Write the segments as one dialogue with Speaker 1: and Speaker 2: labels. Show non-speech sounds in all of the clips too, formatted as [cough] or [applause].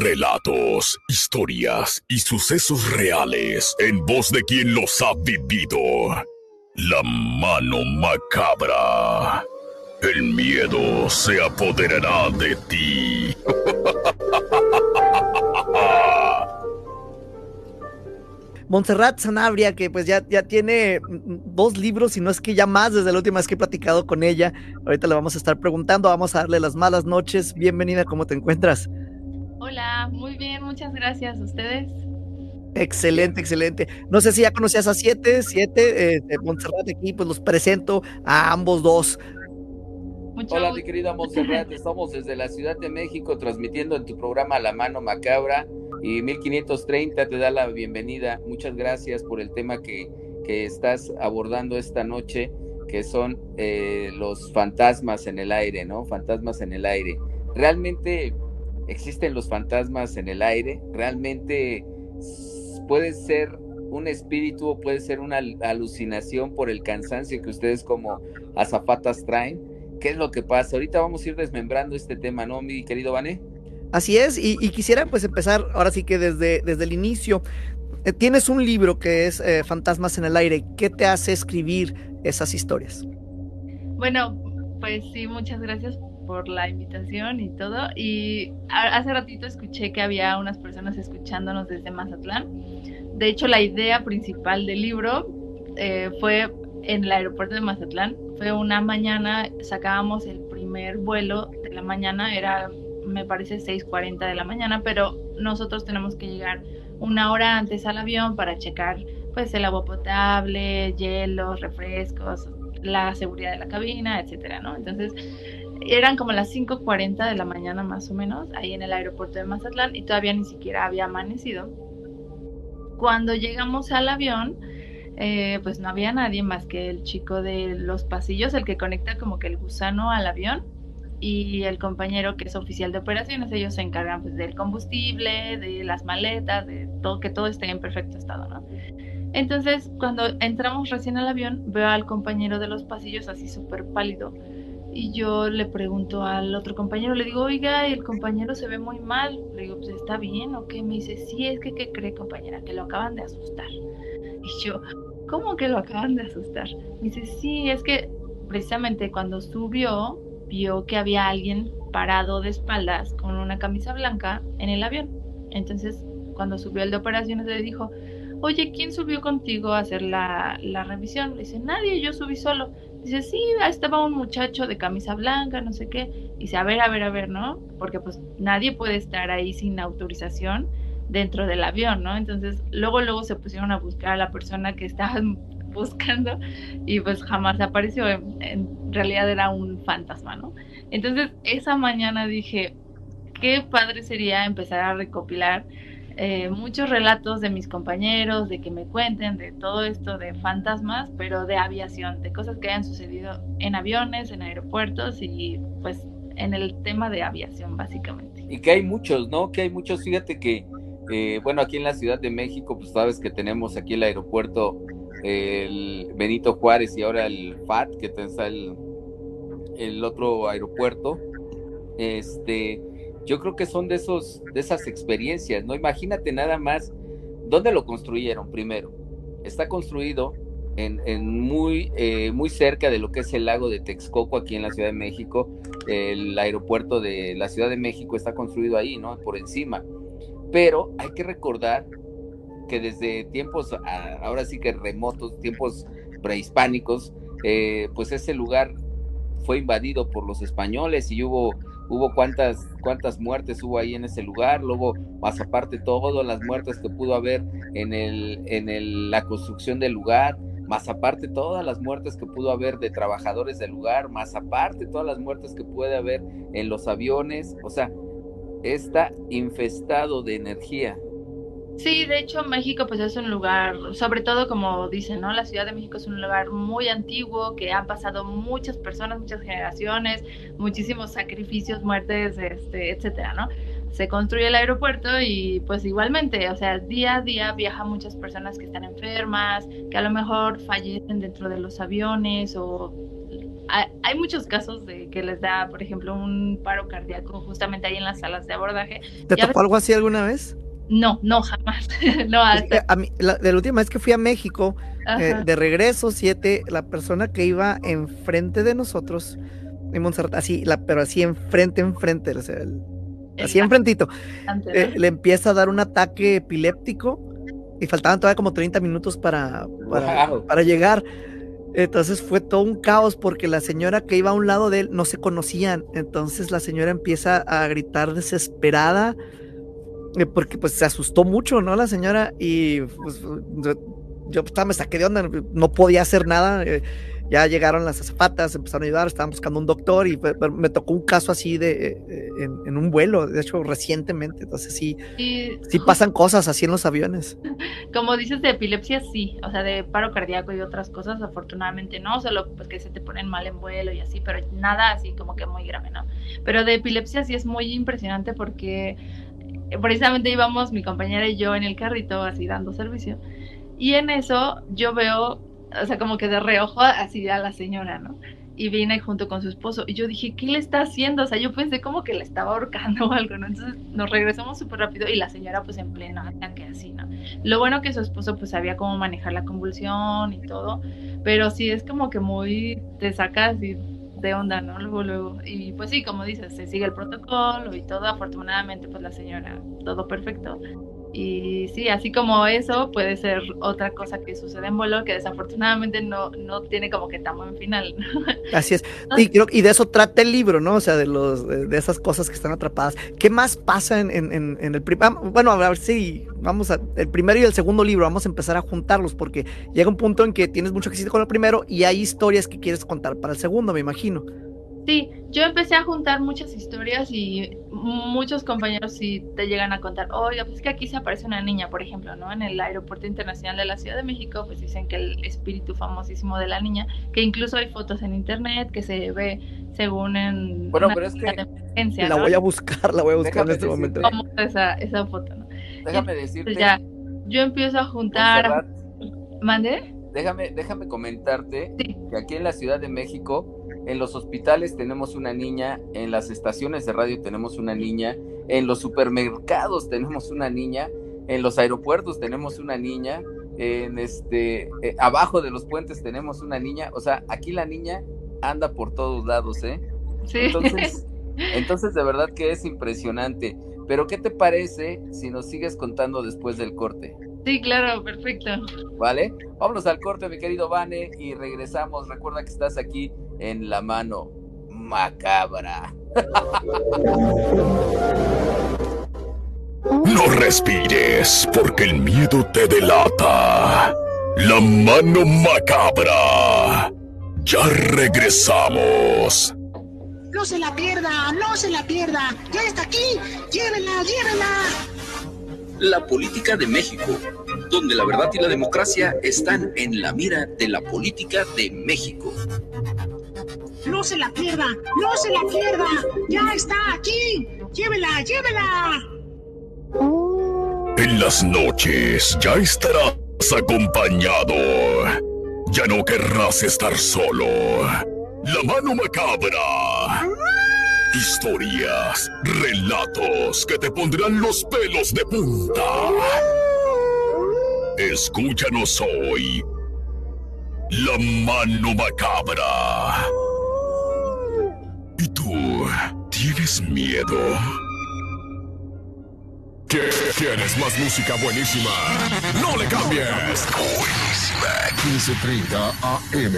Speaker 1: Relatos, historias y sucesos reales en voz de quien los ha vivido. La mano macabra. El miedo se apoderará de ti. [laughs]
Speaker 2: Montserrat Sanabria, que pues ya, ya tiene dos libros, y no es que ya más desde la última vez que he platicado con ella. Ahorita le vamos a estar preguntando, vamos a darle las malas noches. Bienvenida, ¿cómo te encuentras?
Speaker 3: Hola, muy bien, muchas gracias. ¿Ustedes?
Speaker 2: Excelente, excelente. No sé si ya conocías a Siete, Siete, eh, de Montserrat aquí, pues los presento a ambos dos.
Speaker 4: Hola, mi querida Montserrat, [laughs] estamos desde la Ciudad de México transmitiendo en tu programa La Mano Macabra y 1530 te da la bienvenida. Muchas gracias por el tema que, que estás abordando esta noche, que son eh, los fantasmas en el aire, ¿no? Fantasmas en el aire. Realmente existen los fantasmas en el aire, realmente puede ser un espíritu o puede ser una alucinación por el cansancio que ustedes como azafatas traen. ¿Qué es lo que pasa? Ahorita vamos a ir desmembrando este tema, ¿no, mi querido Vané?
Speaker 2: Así es, y, quisiera pues empezar ahora sí que desde, desde el inicio. Eh, tienes un libro que es eh, Fantasmas en el aire. ¿Qué te hace escribir esas historias?
Speaker 3: Bueno, pues sí, muchas gracias por la invitación y todo. Y hace ratito escuché que había unas personas escuchándonos desde Mazatlán. De hecho, la idea principal del libro eh, fue en el aeropuerto de Mazatlán. Fue una mañana, sacábamos el primer vuelo de la mañana, era me parece 6.40 de la mañana, pero nosotros tenemos que llegar una hora antes al avión para checar pues el agua potable, hielos, refrescos, la seguridad de la cabina, etcétera, ¿no? Entonces, eran como las 5.40 de la mañana más o menos, ahí en el aeropuerto de Mazatlán, y todavía ni siquiera había amanecido. Cuando llegamos al avión, eh, pues no había nadie más que el chico de los pasillos, el que conecta como que el gusano al avión, y el compañero que es oficial de operaciones, ellos se encargan pues, del combustible, de las maletas, de todo, que todo esté en perfecto estado, ¿no? Entonces, cuando entramos recién al avión, veo al compañero de los pasillos así súper pálido, y yo le pregunto al otro compañero, le digo, oiga, el compañero se ve muy mal. Le digo, pues está bien, ¿o qué? Me dice, sí, es que, ¿qué cree, compañera? Que lo acaban de asustar. Y yo, ¿cómo que lo acaban de asustar? Me dice, sí, es que precisamente cuando subió, vio que había alguien parado de espaldas con una camisa blanca en el avión. Entonces, cuando subió el de operaciones, le dijo, oye, ¿quién subió contigo a hacer la, la revisión? Le dice, nadie, yo subí solo. Dice, sí, estaba un muchacho de camisa blanca, no sé qué. Dice, a ver, a ver, a ver, ¿no? Porque pues nadie puede estar ahí sin autorización dentro del avión, ¿no? Entonces, luego, luego se pusieron a buscar a la persona que estaban [laughs] buscando y pues jamás apareció. En, realidad era un fantasma, ¿no? Entonces, esa mañana dije, qué padre sería empezar a recopilar eh, muchos relatos de mis compañeros, de que me cuenten de todo esto de fantasmas, pero de aviación, de cosas que hayan sucedido en aviones, en aeropuertos y pues en el tema de aviación básicamente.
Speaker 4: Y que hay muchos, ¿no? Que hay muchos, fíjate que, eh, bueno, aquí en la Ciudad de México, pues sabes que tenemos aquí el aeropuerto, el Benito Juárez y ahora el FAT, que está el, el otro aeropuerto. Este, yo creo que son de esos, de esas experiencias, ¿no? Imagínate nada más dónde lo construyeron primero. Está construido en, muy, eh, muy cerca de lo que es el lago de Texcoco aquí en la Ciudad de México. El aeropuerto de la Ciudad de México está construido ahí, ¿no? Por encima. Pero hay que recordar que desde tiempos, ahora sí que remotos, tiempos prehispánicos, eh, pues ese lugar fue invadido por los españoles y hubo hubo cuántas, cuántas muertes hubo ahí en ese lugar, luego más aparte todas las muertes que pudo haber en, el, en el, la construcción del lugar, más aparte todas las muertes que pudo haber de trabajadores del lugar, más aparte todas las muertes que puede haber en los aviones, o sea, está infestado de energía
Speaker 3: Sí, de hecho México pues es un lugar, sobre todo como dicen, ¿no? La Ciudad de México es un lugar muy antiguo, que han pasado muchas personas, muchas generaciones, muchísimos sacrificios, muertes, este, etcétera, ¿no? Se construye el aeropuerto y pues igualmente, o sea, día a día viajan muchas personas que están enfermas, que a lo mejor fallecen dentro de los aviones o hay, muchos casos de que les da, por ejemplo, un paro cardíaco justamente ahí en las salas de abordaje.
Speaker 2: ¿Te tocó algo así alguna vez?
Speaker 3: No, no, jamás. [laughs] no,
Speaker 2: a mí, la, de la última vez que fui a México, eh, de regreso, siete, la persona que iba enfrente de nosotros, en Montserrat, así, la, pero así enfrente, enfrente, o sea, así enfrentito, eh, le empieza a dar un ataque epiléptico y faltaban todavía como 30 minutos para, para, llegar. Entonces fue todo un caos porque la señora que iba a un lado de él no se conocían. Entonces la señora empieza a gritar desesperada porque pues se asustó mucho, ¿no? La señora y pues, yo estaba, me saqué de onda, no podía hacer nada. Eh, ya llegaron las azafatas, empezaron a ayudar, estaban buscando un doctor y me tocó un caso así de eh, en, un vuelo, de hecho recientemente, entonces sí, sí, pasan cosas así en los aviones. [laughs]
Speaker 3: Como dices de epilepsia, sí, o sea, de paro cardíaco y otras cosas, afortunadamente no, solo pues que se te ponen mal en vuelo y así, pero nada así como que muy grave, ¿no? Pero de epilepsia sí es muy impresionante porque precisamente íbamos mi compañera y yo en el carrito así dando servicio. Y en eso yo veo, o sea, como que de reojo así a la señora, ¿no? Y viene junto con su esposo. Y yo dije, ¿qué le está haciendo? O sea, yo pensé como que le estaba ahorcando [laughs] o algo, ¿no? Entonces nos regresamos súper rápido y la señora pues en pleno ataque así, ¿no? Lo bueno que su esposo pues sabía cómo manejar la convulsión y todo. Pero sí es como que muy, te saca así de onda, ¿no? Luego, luego. Y pues sí, como dices, se sigue el protocolo y todo. Afortunadamente, pues la señora, todo perfecto. Y sí, así como eso, puede ser otra cosa que sucede en vuelo que desafortunadamente no, no tiene como que tan buen final.
Speaker 2: Así es. [laughs] Y, creo, y de eso trata el libro, ¿no? O sea, de los de esas cosas que están atrapadas. ¿Qué más pasa en, en, en el primer? Bueno, a ver si vamos a. El primero y el segundo libro, vamos a empezar a juntarlos porque llega un punto en que tienes mucho que decir con el primero y hay historias que quieres contar para el segundo, me imagino.
Speaker 3: Sí, yo empecé a juntar muchas historias y muchos compañeros sí te llegan a contar, oiga, pues que aquí se aparece una niña, por ejemplo, ¿no? En el Aeropuerto Internacional de la Ciudad de México, pues dicen que el espíritu famosísimo de la niña, que incluso hay fotos en internet que se ve según en...
Speaker 4: Bueno, pero es
Speaker 2: que... La voy a buscar, la voy a buscar en este momento.
Speaker 3: esa, esa foto, ¿no?
Speaker 4: Déjame decirte...
Speaker 3: Ya, yo empiezo a juntar... ¿Mande?
Speaker 4: Déjame, déjame comentarte que aquí en la Ciudad de México en los hospitales tenemos una niña, en las estaciones de radio tenemos una niña, en los supermercados tenemos una niña, en los aeropuertos tenemos una niña, en este eh, abajo de los puentes tenemos una niña, o sea, aquí la niña anda por todos lados, ¿eh?
Speaker 3: Sí.
Speaker 4: Entonces, [laughs] entonces de verdad que es impresionante. Pero ¿qué te parece si nos sigues contando después del corte?
Speaker 3: Sí, claro, perfecto.
Speaker 4: Vale, vámonos al corte, mi querido Vane, y regresamos. Recuerda que estás aquí en la mano macabra.
Speaker 1: No respires, porque el miedo te delata. La mano macabra. Ya regresamos.
Speaker 5: No se la pierda, no se la pierda. Ya está aquí. Llévela, llévela
Speaker 6: la política de México, donde la verdad y la democracia están en la mira de la política de México.
Speaker 5: No se la pierda, no se la pierda, ya está aquí, llévela, llévela.
Speaker 1: En las noches ya estarás acompañado. Ya no querrás estar solo. La mano macabra. Historias, relatos que te pondrán los pelos de punta. Escúchanos hoy. La mano macabra. ¿Y tú? ¿Tienes miedo? ¿Quieres más música buenísima? ¡No le cambies! Buenísima. 1530 AM.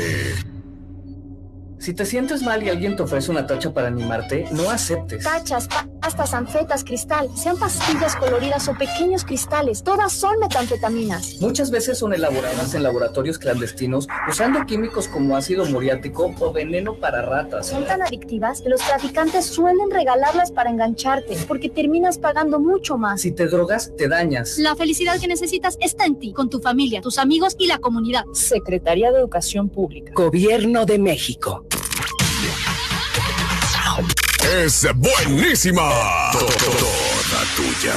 Speaker 7: Si te sientes mal y alguien te ofrece una tacha para animarte, no aceptes.
Speaker 8: Tachas,
Speaker 7: pastas, anfetas, cristal, sean pastillas coloridas o pequeños cristales, todas son metanfetaminas.
Speaker 8: Muchas veces son elaboradas en laboratorios clandestinos usando químicos como ácido muriático o veneno para ratas.
Speaker 7: Son tan adictivas que los traficantes suelen regalarlas para engancharte, porque terminas pagando mucho más.
Speaker 8: Si te drogas, te dañas.
Speaker 9: La felicidad que necesitas está en ti, con tu familia, tus amigos y la comunidad.
Speaker 10: Secretaría de Educación Pública.
Speaker 11: Gobierno de México.
Speaker 1: Es buenísima. Toda tuya.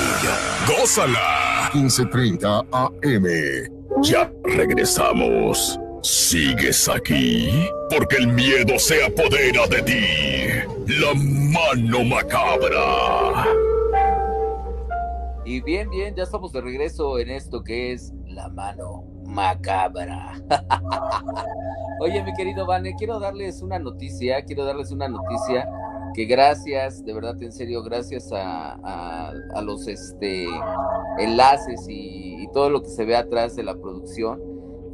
Speaker 1: Gózala. 1530 AM. Ya regresamos. ¿Sigues aquí? Porque el miedo se apodera de ti. La mano macabra.
Speaker 4: Y bien, bien, ya estamos de regreso en esto que es la mano macabra. [laughs] Oye, mi querido Vane, quiero darles una noticia, quiero darles una noticia que gracias, de verdad, en serio, gracias a, a, los este, enlaces y, todo lo que se ve atrás de la producción,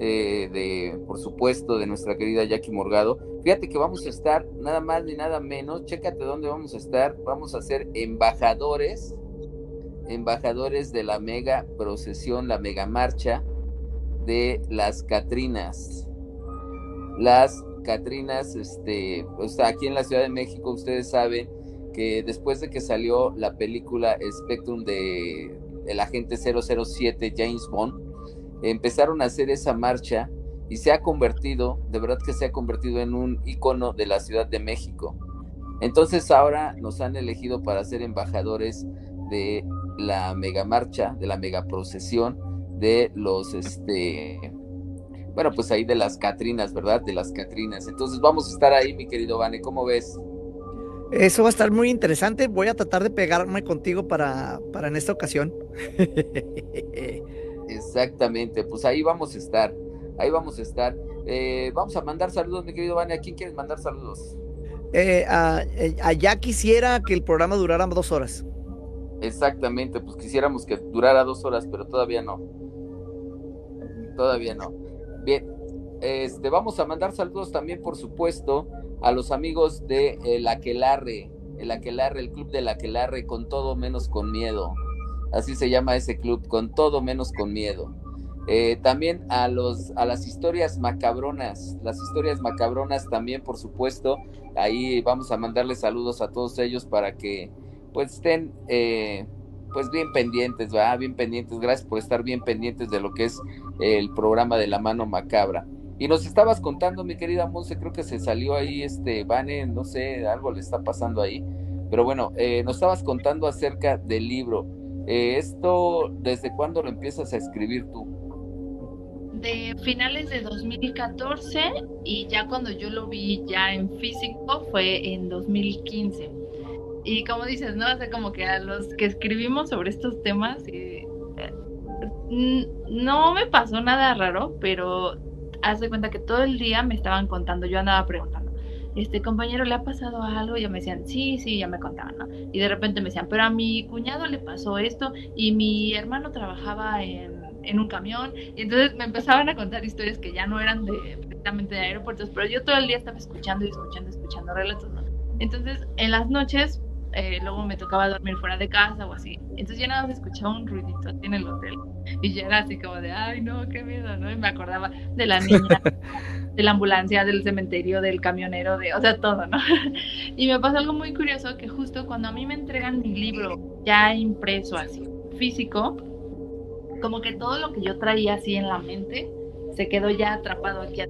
Speaker 4: eh, de, por supuesto, de nuestra querida Jackie Morgado. Fíjate que vamos a estar nada más ni nada menos, chécate dónde vamos a estar, vamos a ser embajadores, embajadores de la mega procesión, la mega marcha de las Catrinas. Las Catrinas, este, pues aquí en la Ciudad de México, ustedes saben que después de que salió la película Spectrum de el agente 007 James Bond, empezaron a hacer esa marcha y se ha convertido, de verdad que se ha convertido en un icono de la Ciudad de México. Entonces ahora nos han elegido para ser embajadores de la mega marcha, de la mega procesión de los este bueno, pues ahí de las Catrinas, ¿verdad? De las Catrinas. Entonces vamos a estar ahí, mi querido Vane, ¿cómo ves?
Speaker 2: Eso va a estar muy interesante. Voy a tratar de pegarme contigo para, para en esta ocasión. [laughs]
Speaker 4: Exactamente, pues ahí vamos a estar. Ahí vamos a estar. Eh, vamos a mandar saludos, mi querido Vane. ¿A quién quieres mandar saludos?
Speaker 2: Eh, eh, allá quisiera que el programa durara dos horas.
Speaker 4: Exactamente, pues quisiéramos que durara dos horas, pero todavía no. Todavía no. Bien, este, vamos a mandar saludos también, por supuesto, a los amigos de El Aquelarre, el Aquelarre, el club del Aquelarre, con todo menos con miedo. Así se llama ese club, con todo menos con miedo. Eh, también a los a las historias macabronas, las historias macabronas también, por supuesto. Ahí vamos a mandarles saludos a todos ellos para que pues estén eh, pues bien pendientes, va, bien pendientes. Gracias por estar bien pendientes de lo que es el programa de la mano macabra. Y nos estabas contando, mi querida Monse, creo que se salió ahí este Vane, no sé, algo le está pasando ahí. Pero bueno, eh, nos estabas contando acerca del libro. Eh, ¿Esto desde cuándo lo empiezas a escribir tú?
Speaker 3: De finales de 2014 y ya cuando yo lo vi ya en físico fue en 2015. Y como dices, ¿no? O como que a los que escribimos sobre estos temas, eh, no me pasó nada raro, pero haz de cuenta que todo el día me estaban contando, yo andaba preguntando, este compañero le ha pasado algo, y ya me decían, sí, sí, ya me contaban, ¿no? Y de repente me decían, pero a mi cuñado le pasó esto y mi hermano trabajaba en, en un camión, y entonces me empezaban a contar historias que ya no eran de, directamente de aeropuertos, pero yo todo el día estaba escuchando y escuchando, escuchando relatos, ¿no? Entonces, en las noches eh, luego me tocaba dormir fuera de casa o así. Entonces yo nada más escuchaba un ruidito en el hotel y ya era así como de, ay no, qué miedo, ¿no? Y me acordaba de la niña, [laughs] de la ambulancia, del cementerio, del camionero, de, o sea, todo, ¿no? [laughs] y me pasó algo muy curioso que justo cuando a mí me entregan mi libro ya impreso así, físico, como que todo lo que yo traía así en la mente se quedó ya atrapado aquí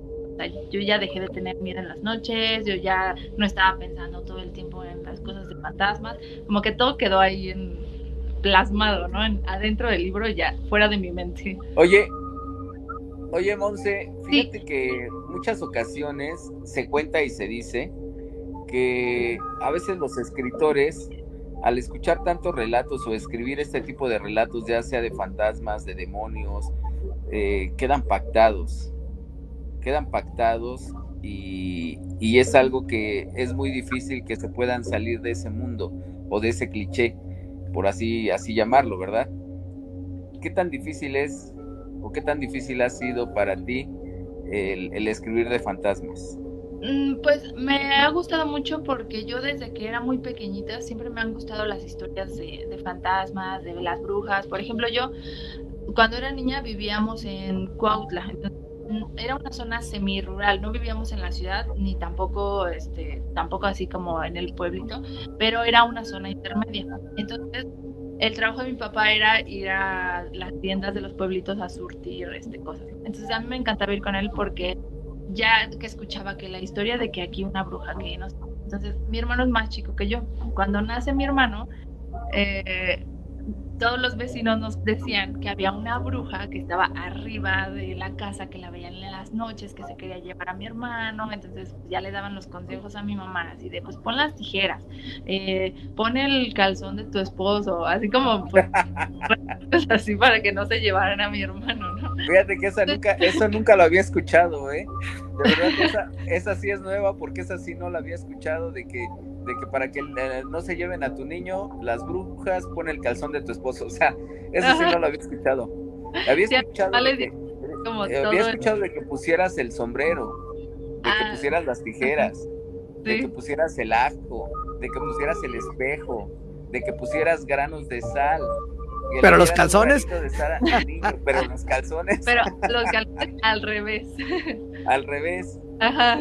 Speaker 3: yo ya dejé de tener miedo en las noches, yo ya no estaba pensando todo el tiempo en las cosas de fantasmas, como que todo quedó ahí en, plasmado, ¿no? adentro del libro ya, fuera de mi mente.
Speaker 4: Oye, oye Monse, fíjate que muchas ocasiones se cuenta y se dice que a veces los escritores al escuchar tantos relatos o escribir este tipo de relatos, ya sea de fantasmas, de demonios, eh, quedan pactados quedan pactados y, es algo que es muy difícil que se puedan salir de ese mundo o de ese cliché, por así, así llamarlo, ¿verdad? ¿Qué tan difícil es o qué tan difícil ha sido para ti el, escribir de fantasmas?
Speaker 3: Mm, pues me ha gustado mucho porque yo desde que era muy pequeñita siempre me han gustado las historias de, de fantasmas, de las brujas. Por ejemplo, yo cuando era niña vivíamos en Cuautla, mm, era una zona semi-rural, no vivíamos en la ciudad ni tampoco, este, tampoco así como en el pueblito, pero era una zona intermedia. Entonces, el trabajo de mi papá era ir a las tiendas de los pueblitos a surtir este, cosas. Entonces, a mí me encantaba ir con él porque ya que escuchaba que la historia de que aquí una bruja que no entonces mi hermano es más chico que yo cuando nace mi hermano eh, todos los vecinos nos decían que había una bruja que estaba arriba de la casa, que la veían en las noches, que se quería llevar a mi hermano, entonces ya le daban los consejos a mi mamá, así de, pues pon las tijeras, eh, pon el calzón de tu esposo, así como, pues, pues, [laughs] así para que no se llevaran a mi hermano, ¿no?
Speaker 4: Fíjate que esa nunca, eso nunca lo había escuchado, ¿eh? De verdad esa, esa sí es nueva porque esa sí no la había escuchado, de que de que para que eh, no se lleven a tu niño, las brujas pon el calzón de tu esposo. O sea, eso sí no lo había escuchado. Había escuchado, de que, eh, había escuchado de que pusieras el sombrero, de que ah. pusieras las tijeras, de que pusieras el ajo, de que pusieras el espejo, de que pusieras granos de sal.
Speaker 2: Pero los calzones.
Speaker 4: pero los calzones.
Speaker 3: Pero los calzones al revés.
Speaker 4: Al revés.
Speaker 3: Ajá.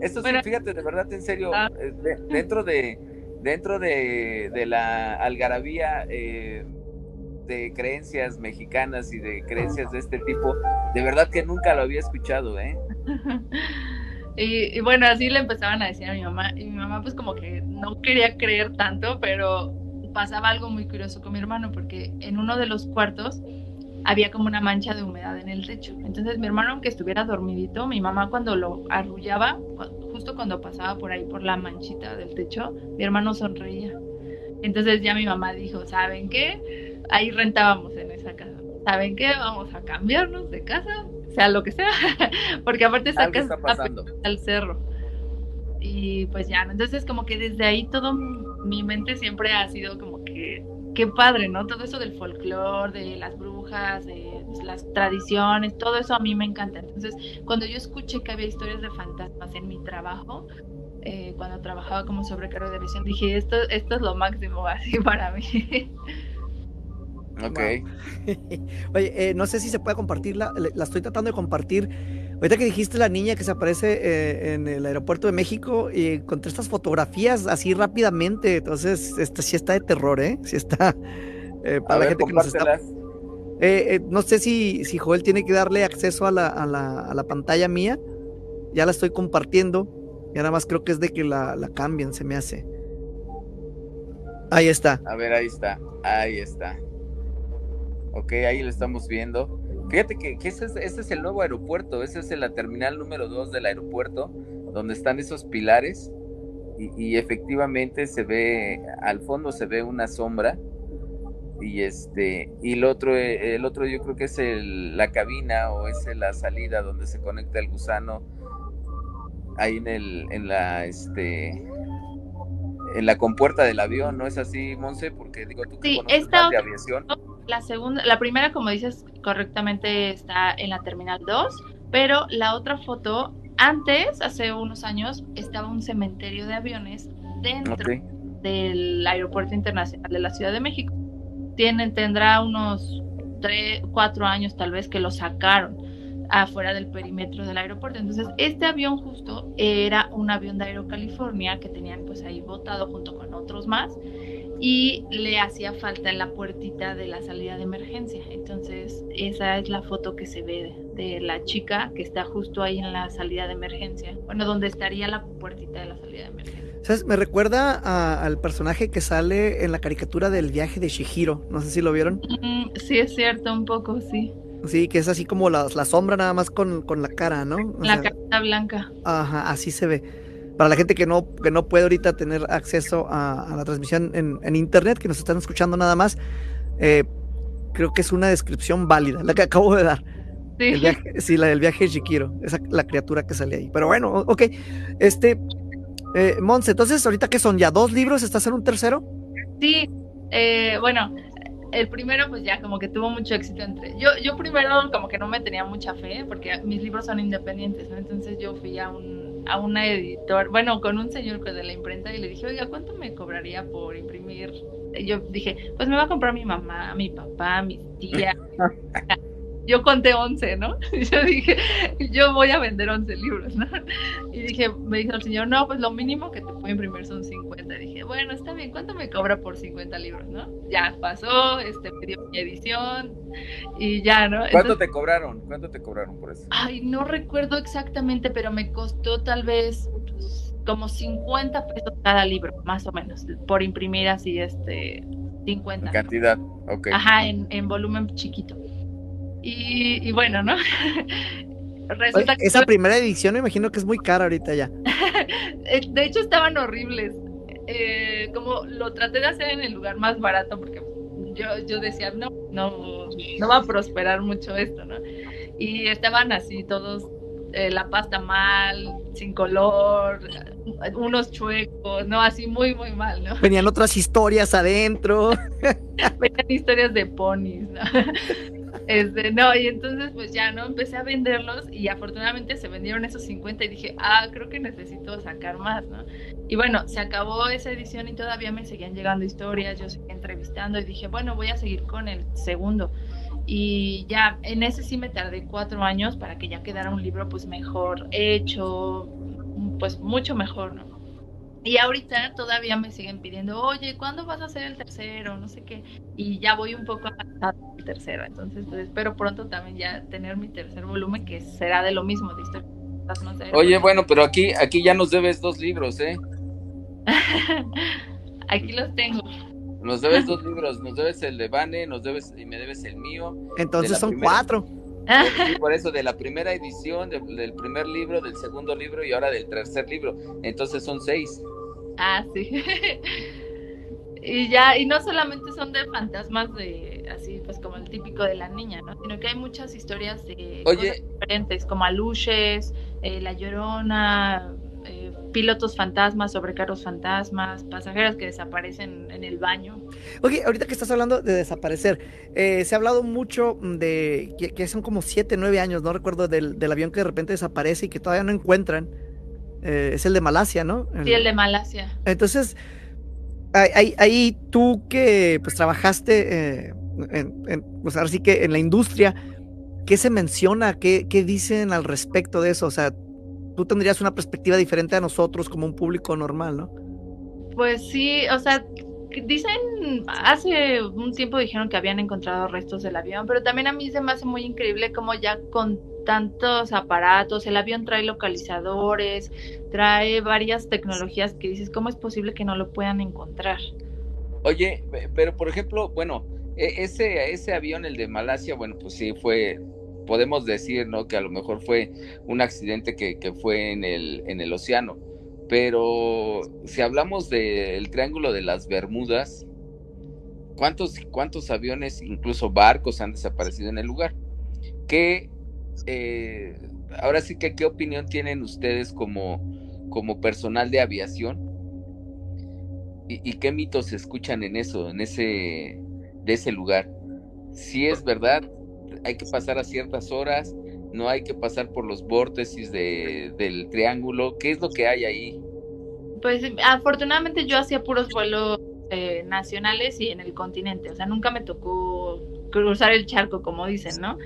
Speaker 4: Esto sí, fíjate, de verdad, en serio, ah. eh, dentro de dentro de, la algarabía eh, de creencias mexicanas y de creencias de este tipo, de verdad que nunca lo había escuchado, ¿eh? [laughs]
Speaker 3: Y, bueno, así le empezaban a decir a mi mamá, y mi mamá pues como que no quería creer tanto, pero pasaba algo muy curioso con mi hermano, porque en uno de los cuartos había como una mancha de humedad en el techo. Entonces mi hermano, aunque estuviera dormidito, mi mamá cuando lo arrullaba, justo cuando pasaba por ahí por la manchita del techo, mi hermano sonreía. Entonces ya mi mamá dijo, ¿saben qué? Ahí rentábamos en esa casa. ¿Saben qué? Vamos a cambiarnos de casa, sea lo que sea, [laughs] porque aparte esa casa está al cerro. Y pues ya, entonces como que desde ahí todo mi mente siempre ha sido como que qué padre, ¿no? Todo eso del folclore, de las brujas, de pues, las tradiciones, todo eso a mí me encanta. Entonces, cuando yo escuché que había historias de fantasmas en mi trabajo, eh, cuando trabajaba como sobrecargo de visión, dije, esto, esto es lo máximo [laughs] así para mí.
Speaker 4: Ok. [laughs]
Speaker 2: Oye, eh, no sé si se puede compartirla, la estoy tratando de compartir Ahorita que dijiste la niña que se aparece eh, en el aeropuerto de México y encontré estas fotografías así rápidamente. Entonces, esta sí está de terror, ¿eh? Sí está. Eh, para la gente que nos está. Eh, no sé si, si Joel tiene que darle acceso a la, a, la, a la, pantalla mía. Ya la estoy compartiendo. Y nada más creo que es de que la, la cambien, se me hace. Ahí está.
Speaker 4: A ver, ahí está. Ahí está. Ok, ahí lo estamos viendo. Fíjate que, ese, es, el nuevo aeropuerto, ese es la terminal número 2 del aeropuerto, donde están esos pilares y, efectivamente se ve, al fondo se ve una sombra y este y el otro el otro yo creo que es la cabina o es la salida donde se conecta el gusano ahí en el en la este en la compuerta del avión no es así Monse porque digo tú que
Speaker 3: sí,
Speaker 4: conoces
Speaker 3: más
Speaker 4: de aviación
Speaker 3: la segunda, la primera, como dices correctamente, está en la terminal 2, pero la otra foto, antes, hace unos años, estaba un cementerio de aviones dentro del aeropuerto internacional de la Ciudad de México. Tienen, tendrá unos 3, 4 años tal vez que lo sacaron afuera del perímetro del aeropuerto. Entonces, este avión justo era un avión de Aerocalifornia que tenían pues ahí botado junto con otros más y le hacía falta la puertita de la salida de emergencia. Entonces, esa es la foto que se ve de, la chica que está justo ahí en la salida de emergencia. Bueno, donde estaría la puertita de la salida de emergencia.
Speaker 2: ¿Sabes? Me recuerda al personaje que sale en la caricatura del viaje de Shihiro. No sé si lo vieron.
Speaker 3: Mm, sí, es cierto, un poco, sí.
Speaker 2: Sí, que es así como la, la sombra nada más con, con la cara, ¿no?
Speaker 3: la cara blanca.
Speaker 2: Ajá, así se ve para la gente que no, que no puede ahorita tener acceso a, la transmisión en, internet, que nos están escuchando nada más, eh, creo que es una descripción válida, la que [laughs] acabo de dar. Sí, sí la del viaje de Shikiro, esa la criatura que sale ahí. Pero bueno, ok. Este, eh, Monse, entonces, ahorita que son ya dos libros, ¿estás en un tercero?
Speaker 3: Sí, eh, bueno, el primero pues ya como que tuvo mucho éxito entre yo yo primero como que no me tenía mucha fe porque mis libros son independientes entonces yo fui a un a una editor, bueno, con un señor de la imprenta y le dije, oiga, ¿cuánto me cobraría por imprimir? Y yo dije, pues me va a comprar mi mamá, mi papá, mi tía. [laughs] yo conté 11, ¿no? Y [laughs] yo dije, yo voy a vender 11 libros, ¿no? Y dije, me dijo el señor, no, pues lo mínimo que te puedo imprimir son 50. Y dije, bueno, está bien, ¿cuánto me cobra por 50 libros, no? Ya pasó, este, me dio mi edición y ya, ¿no?
Speaker 4: ¿Cuánto te cobraron? ¿Cuánto te cobraron por eso?
Speaker 3: Ay, no recuerdo exactamente, pero me costó tal vez pues, como 50 pesos cada libro, más o menos, por imprimir así, este, 50.
Speaker 4: En cantidad, ok.
Speaker 3: Ajá, en, en volumen chiquito. Y, bueno, ¿no? [laughs]
Speaker 2: Resulta que esa primera edición me imagino que es muy cara ahorita ya. [laughs]
Speaker 3: Eh, de hecho estaban horribles. Eh, como lo traté de hacer en el lugar más barato porque yo, yo decía, no, no, no va a prosperar mucho esto, ¿no? Y estaban así todos, eh, la pasta mal, sin color, unos chuecos, ¿no? Así muy, muy mal, ¿no?
Speaker 2: Venían otras historias adentro. [laughs]
Speaker 3: Venían historias de ponis, ¿no? Este, no, y entonces pues ya, ¿no? Empecé a venderlos y afortunadamente se vendieron esos 50 y dije, ah, creo que necesito sacar más, ¿no? Y bueno, se acabó esa edición y todavía me seguían llegando historias, yo seguía entrevistando y dije, bueno, voy a seguir con el segundo. Y ya, en ese sí me tardé cuatro años para que ya quedara un libro pues mejor hecho, pues mucho mejor, ¿no? Y ahorita todavía me siguen pidiendo, oye, ¿cuándo vas a hacer el tercero? No sé qué. Y ya voy un poco avanzado el tercero. Entonces, pues, espero pronto también ya tener mi tercer volumen, que será de lo mismo, de historia.
Speaker 4: Oye, bueno, pero aquí, aquí ya nos debes dos libros, ¿eh? [laughs]
Speaker 3: aquí los tengo.
Speaker 4: Nos debes dos libros, nos debes el de Vane, nos debes y me debes el mío.
Speaker 2: Entonces son cuatro.
Speaker 4: Por, eso, de la primera edición, del primer libro, del segundo libro y ahora del tercer libro. Entonces son seis.
Speaker 3: Ah, sí. [laughs] y ya, y no solamente son de fantasmas de así, pues como el típico de la niña, ¿no? Sino que hay muchas historias de
Speaker 4: Oye.
Speaker 3: diferentes, como Aluches, eh, La Llorona, eh, pilotos fantasmas, sobrecargos fantasmas, pasajeras que desaparecen en el baño.
Speaker 2: Oye, ahorita que estás hablando de desaparecer, eh, se ha hablado mucho de que, son como 7, 9 años, no recuerdo, del, del, avión que de repente desaparece y que todavía no encuentran. Eh, es el de Malasia, ¿no?
Speaker 3: Sí, el de Malasia.
Speaker 2: Entonces, ahí, ahí tú que pues trabajaste, en, pues ahora sí que en la industria, ¿qué se menciona? ¿Qué, ¿Qué dicen al respecto de eso? O sea, tú tendrías una perspectiva diferente a nosotros como un público normal, ¿no?
Speaker 3: Pues sí, o sea, dicen, hace un tiempo dijeron que habían encontrado restos del avión, pero también a mí se me hace muy increíble como ya con tantos aparatos, el avión trae localizadores, trae varias tecnologías que dices, ¿cómo es posible que no lo puedan encontrar?
Speaker 4: Oye, pero por ejemplo, bueno, e, ese, ese avión, el de Malasia, bueno, pues sí fue, podemos decir, ¿no? Que a lo mejor fue un accidente que, fue en el, en el océano. Pero si hablamos del Triángulo de las Bermudas, ¿cuántos, cuántos aviones, incluso barcos, han desaparecido en el lugar? ¿Qué eh, ahora sí que qué opinión tienen ustedes como, como personal de aviación y, qué mitos se escuchan en eso, en ese, de ese lugar. Si es verdad, hay que pasar a ciertas horas, no hay que pasar por los vórtices de, del triángulo. ¿Qué es lo que hay ahí?
Speaker 3: Pues afortunadamente yo hacía puros vuelos eh, nacionales y en el continente, o sea, nunca me tocó cruzar el charco, como dicen, ¿no?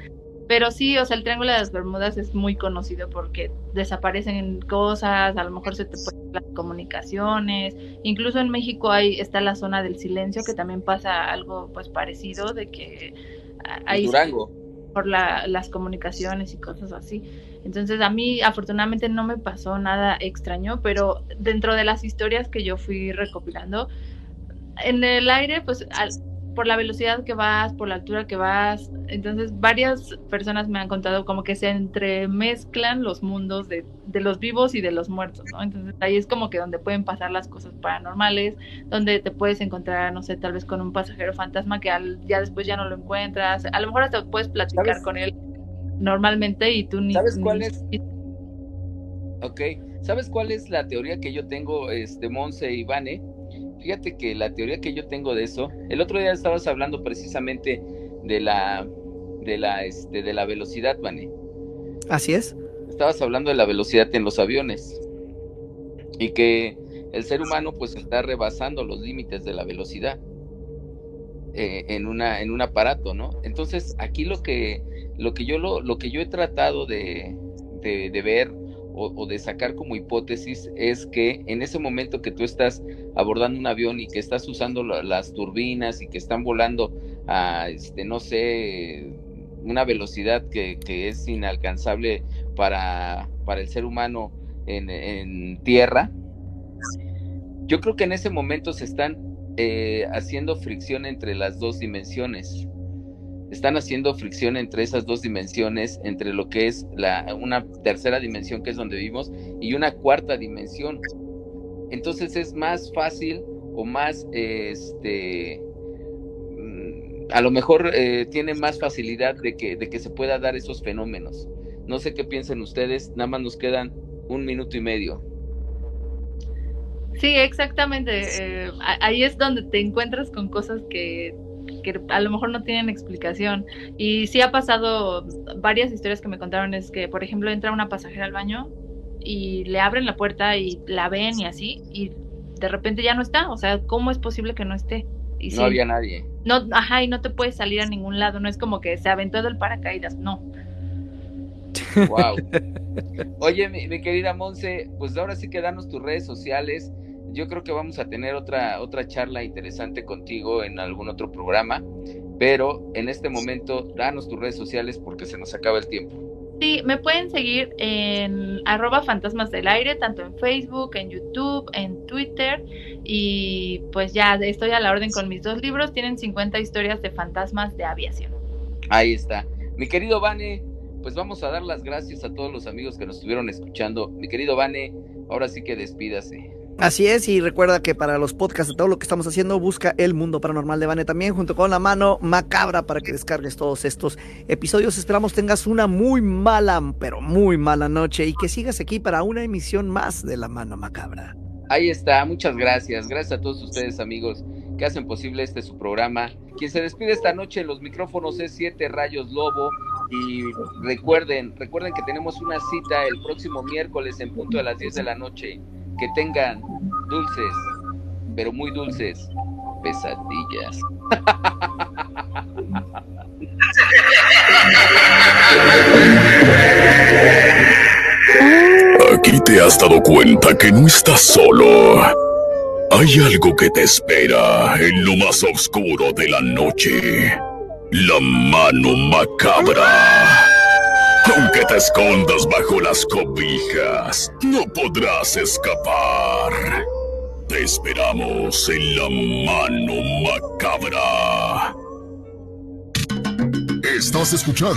Speaker 3: Pero sí, o sea, el Triángulo de las Bermudas es muy conocido porque desaparecen cosas, a lo mejor se te pueden las comunicaciones, incluso en México hay está la zona del silencio que también pasa algo pues parecido de que hay
Speaker 4: Durango
Speaker 3: la, las comunicaciones y cosas así. Entonces a mí afortunadamente no me pasó nada extraño, pero dentro de las historias que yo fui recopilando en el aire pues al, por la velocidad que vas, por la altura que vas. Entonces, varias personas me han contado como que se entremezclan los mundos de, de, los vivos y de los muertos, ¿no? Entonces, ahí es como que donde pueden pasar las cosas paranormales, donde te puedes encontrar, no sé, tal vez con un pasajero fantasma que al, ya después ya no lo encuentras. A lo mejor hasta puedes platicar con él normalmente y tú ni...
Speaker 4: ¿Sabes cuál es? Ok, ¿sabes cuál es la teoría que yo tengo, este, Monse y Vane? Fíjate que la teoría que yo tengo de eso, el otro día estabas hablando precisamente de la de la este de la velocidad, Vane.
Speaker 2: Así es.
Speaker 4: Estabas hablando de la velocidad en los aviones. y que el ser humano pues está rebasando los límites de la velocidad eh, en, una, en un aparato, ¿no? Entonces aquí lo que, lo que, yo, lo, lo que yo he tratado de, de, ver o, de sacar como hipótesis es que en ese momento que tú estás abordando un avión y que estás usando las turbinas y que están volando a, este, no sé, una velocidad que, es inalcanzable para, para el ser humano en, en tierra, yo creo que en ese momento se están eh, haciendo fricción entre las dos dimensiones. Están haciendo fricción entre esas dos dimensiones, entre lo que es la, una tercera dimensión que es donde vivimos y una cuarta dimensión. Entonces es más fácil o más, este, mm, a lo mejor eh, tiene más facilidad de que, de que se pueda dar esos fenómenos. No sé qué piensen ustedes, nada más nos quedan un minuto y medio.
Speaker 3: Sí, exactamente. Eh, ahí es donde te encuentras con cosas que, a lo mejor no tienen explicación. Y sí ha pasado varias historias que me contaron, es que, por ejemplo, entra una pasajera al baño y le abren la puerta y la ven y así, y de repente ya no está. O sea, ¿cómo es posible que no esté? Y
Speaker 4: no había nadie.
Speaker 3: No, ajá, y no te puedes salir a ningún lado. No es como que se aventó del paracaídas, no.
Speaker 4: Wow. [laughs] Oye, mi, mi, querida Monse, pues ahora sí que danos tus redes sociales yo creo que vamos a tener otra, otra charla interesante contigo en algún otro programa, pero en este momento danos tus redes sociales porque se nos acaba el tiempo.
Speaker 3: Sí, me pueden seguir en arroba fantasmas del aire, tanto en Facebook, en YouTube, en Twitter y pues ya estoy a la orden con mis dos libros, tienen 50 historias de fantasmas de aviación.
Speaker 4: Ahí está. Mi querido Vane, pues vamos a dar las gracias a todos los amigos que nos estuvieron escuchando. Mi querido Vane, ahora sí que despídase.
Speaker 2: Así es, y recuerda que para los podcasts de todo lo que estamos haciendo, busca El Mundo Paranormal de Vane también, junto con la mano macabra para que descargues todos estos episodios. Esperamos tengas una muy mala, pero muy mala noche y que sigas aquí para una emisión más de La Mano Macabra.
Speaker 4: Ahí está, muchas gracias. Gracias a todos ustedes, amigos, que hacen posible este su programa. Quien se despide esta noche en los micrófonos es Siete Rayos Lobo. Y recuerden, recuerden que tenemos una cita el próximo miércoles en punto de las 10 de la noche que tengan dulces, pero muy dulces, pesadillas.
Speaker 1: Aquí te has dado cuenta que no estás solo. Hay algo que te espera en lo más oscuro de la noche. La mano macabra. Aunque te escondas bajo las cobijas, no podrás escapar. Te esperamos en la mano macabra. Estás escuchando.